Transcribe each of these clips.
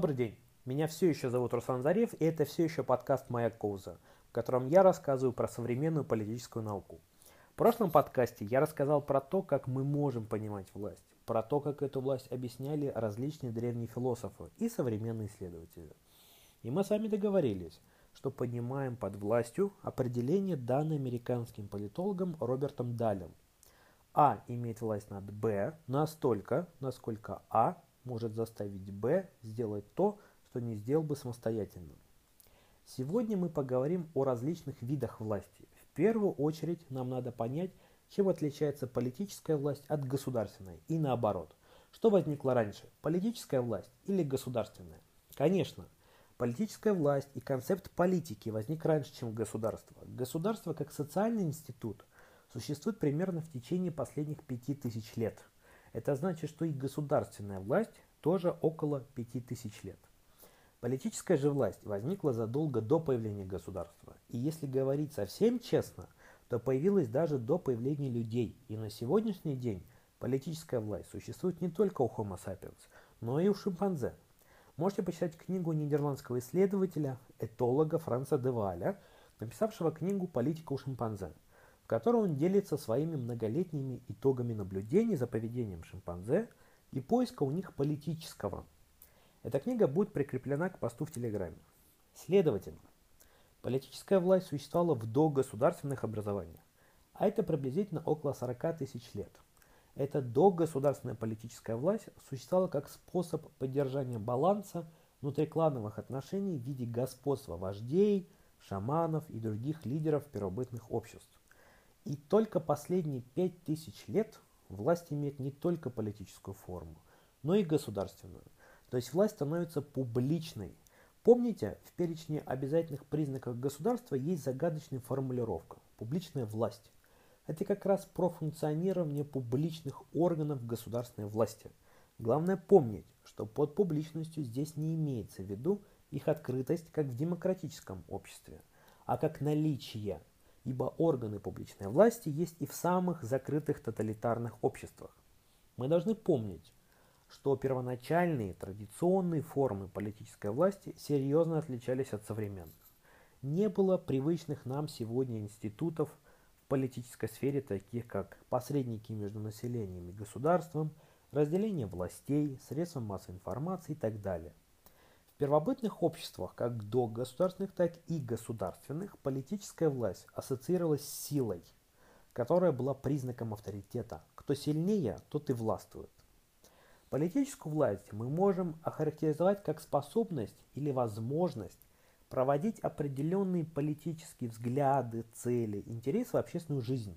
Добрый день. Меня все еще зовут Руслан Зарев, и это все еще подкаст «Моя кауза», в котором я рассказываю про современную политическую науку. В прошлом подкасте я рассказал про то, как мы можем понимать власть, про то, как эту власть объясняли различные древние философы и современные исследователи. И мы с вами договорились, что понимаем под властью определение, данное американским политологом Робертом Далем. А имеет власть над Б настолько, насколько А может заставить Б сделать то, что не сделал бы самостоятельно. Сегодня мы поговорим о различных видах власти. В первую очередь нам надо понять, чем отличается политическая власть от государственной и наоборот. Что возникло раньше, политическая власть или государственная? Конечно, политическая власть и концепт политики возник раньше, чем государство. Государство как социальный институт существует примерно в течение последних пяти тысяч лет – это значит, что и государственная власть тоже около 5000 лет. Политическая же власть возникла задолго до появления государства. И если говорить совсем честно, то появилась даже до появления людей. И на сегодняшний день политическая власть существует не только у Homo sapiens, но и у шимпанзе. Можете почитать книгу нидерландского исследователя, этолога Франца де Валя, написавшего книгу «Политика у шимпанзе» которой он делится своими многолетними итогами наблюдений за поведением шимпанзе и поиска у них политического. Эта книга будет прикреплена к посту в Телеграме. Следовательно, политическая власть существовала в догосударственных образованиях, а это приблизительно около 40 тысяч лет. Эта догосударственная политическая власть существовала как способ поддержания баланса внутриклановых отношений в виде господства вождей, шаманов и других лидеров первобытных обществ. И только последние пять тысяч лет власть имеет не только политическую форму, но и государственную. То есть власть становится публичной. Помните, в перечне обязательных признаков государства есть загадочная формулировка – публичная власть. Это как раз про функционирование публичных органов государственной власти. Главное помнить, что под публичностью здесь не имеется в виду их открытость, как в демократическом обществе, а как наличие ибо органы публичной власти есть и в самых закрытых тоталитарных обществах. Мы должны помнить, что первоначальные традиционные формы политической власти серьезно отличались от современных. Не было привычных нам сегодня институтов в политической сфере, таких как посредники между населением и государством, разделение властей, средства массовой информации и так далее первобытных обществах, как до государственных, так и государственных, политическая власть ассоциировалась с силой, которая была признаком авторитета. Кто сильнее, тот и властвует. Политическую власть мы можем охарактеризовать как способность или возможность проводить определенные политические взгляды, цели, интересы в общественную жизнь.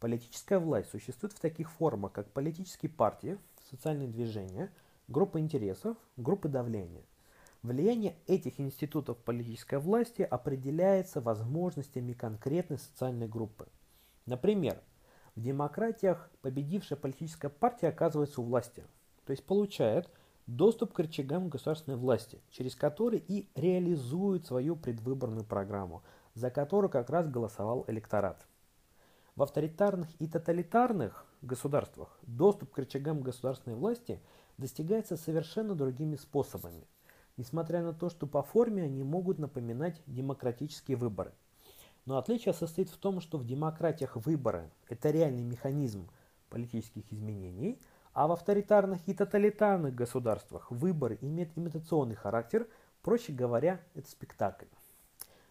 Политическая власть существует в таких формах, как политические партии, социальные движения, группы интересов, группы давления – Влияние этих институтов политической власти определяется возможностями конкретной социальной группы. Например, в демократиях победившая политическая партия оказывается у власти, то есть получает доступ к рычагам государственной власти, через которые и реализует свою предвыборную программу, за которую как раз голосовал электорат. В авторитарных и тоталитарных государствах доступ к рычагам государственной власти достигается совершенно другими способами – несмотря на то, что по форме они могут напоминать демократические выборы. Но отличие состоит в том, что в демократиях выборы – это реальный механизм политических изменений, а в авторитарных и тоталитарных государствах выборы имеют имитационный характер, проще говоря, это спектакль.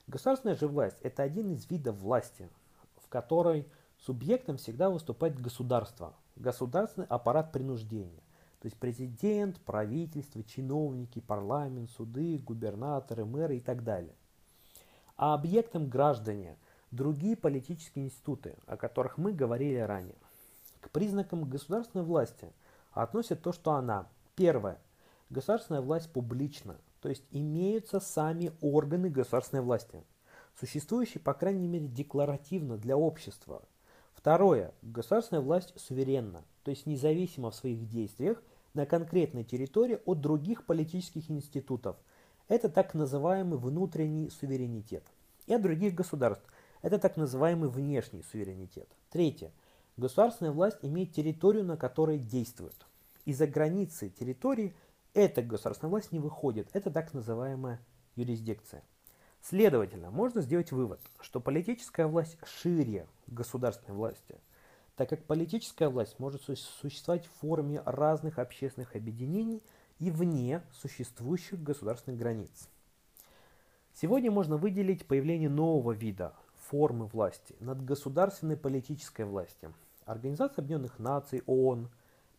Государственная же власть – это один из видов власти, в которой субъектом всегда выступает государство, государственный аппарат принуждения. То есть президент, правительство, чиновники, парламент, суды, губернаторы, мэры и так далее. А объектом граждане – другие политические институты, о которых мы говорили ранее. К признакам государственной власти относят то, что она, первое, государственная власть публична, то есть имеются сами органы государственной власти, существующие, по крайней мере, декларативно для общества. Второе, государственная власть суверенна, то есть независимо в своих действиях на конкретной территории от других политических институтов. Это так называемый внутренний суверенитет. И от других государств. Это так называемый внешний суверенитет. Третье. Государственная власть имеет территорию, на которой действует. И за границей территории эта государственная власть не выходит. Это так называемая юрисдикция. Следовательно, можно сделать вывод, что политическая власть шире государственной власти, так как политическая власть может существовать в форме разных общественных объединений и вне существующих государственных границ. Сегодня можно выделить появление нового вида формы власти над государственной политической властью. Организация Объединенных Наций, ООН,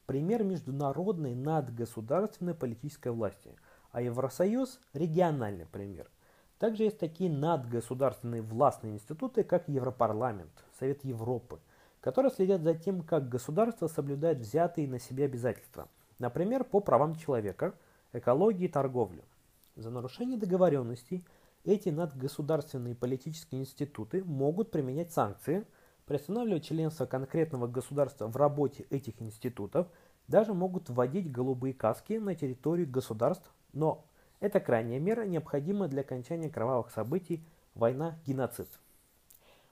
пример международной надгосударственной политической власти, а Евросоюз – региональный пример – также есть такие надгосударственные властные институты, как Европарламент, Совет Европы, которые следят за тем, как государство соблюдает взятые на себя обязательства, например, по правам человека, экологии и торговле. За нарушение договоренностей эти надгосударственные политические институты могут применять санкции, приостанавливать членство конкретного государства в работе этих институтов, даже могут вводить голубые каски на территорию государств, но это крайняя мера, необходимая для окончания кровавых событий, война, геноцид.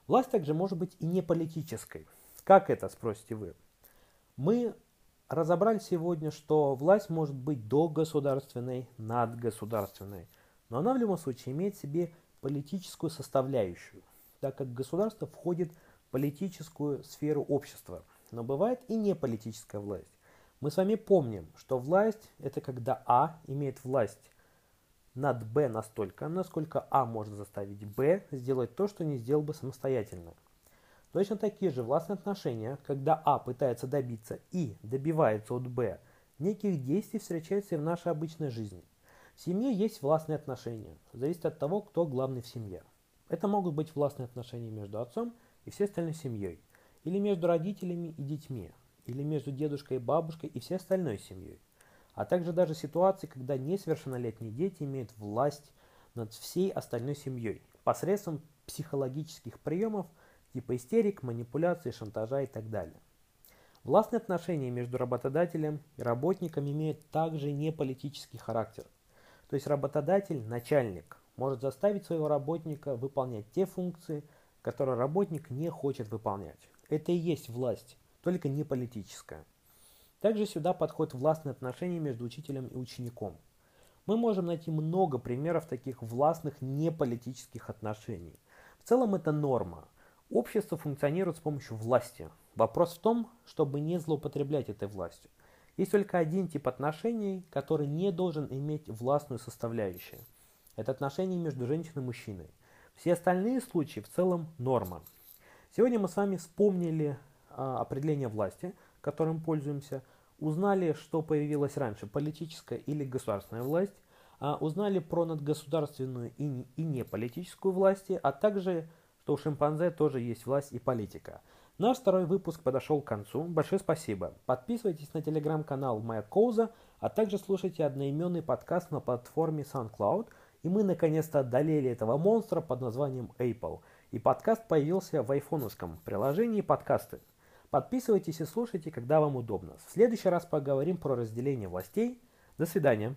Власть также может быть и не политической. Как это, спросите вы? Мы разобрали сегодня, что власть может быть догосударственной, надгосударственной, но она в любом случае имеет в себе политическую составляющую, так как государство входит в политическую сферу общества. Но бывает и не политическая власть. Мы с вами помним, что власть – это когда А имеет власть над b настолько, насколько а может заставить b сделать то, что не сделал бы самостоятельно. Точно такие же властные отношения, когда а пытается добиться и добивается от б неких действий, встречаются и в нашей обычной жизни. В семье есть властные отношения, зависит от того, кто главный в семье. Это могут быть властные отношения между отцом и всей остальной семьей, или между родителями и детьми, или между дедушкой и бабушкой и всей остальной семьей а также даже ситуации, когда несовершеннолетние дети имеют власть над всей остальной семьей посредством психологических приемов типа истерик, манипуляций, шантажа и так далее. Властные отношения между работодателем и работником имеют также не политический характер. То есть работодатель, начальник, может заставить своего работника выполнять те функции, которые работник не хочет выполнять. Это и есть власть, только не политическая. Также сюда подходят властные отношения между учителем и учеником. Мы можем найти много примеров таких властных неполитических отношений. В целом это норма. Общество функционирует с помощью власти. Вопрос в том, чтобы не злоупотреблять этой властью. Есть только один тип отношений, который не должен иметь властную составляющую. Это отношения между женщиной и мужчиной. Все остальные случаи в целом норма. Сегодня мы с вами вспомнили а, определение власти – которым пользуемся, узнали, что появилась раньше политическая или государственная власть, а узнали про надгосударственную и, и неполитическую власти, а также, что у шимпанзе тоже есть власть и политика. Наш второй выпуск подошел к концу. Большое спасибо. Подписывайтесь на телеграм-канал Моя Коуза, а также слушайте одноименный подкаст на платформе SoundCloud. И мы наконец-то одолели этого монстра под названием Apple. И подкаст появился в айфоновском приложении подкасты. Подписывайтесь и слушайте, когда вам удобно. В следующий раз поговорим про разделение властей. До свидания.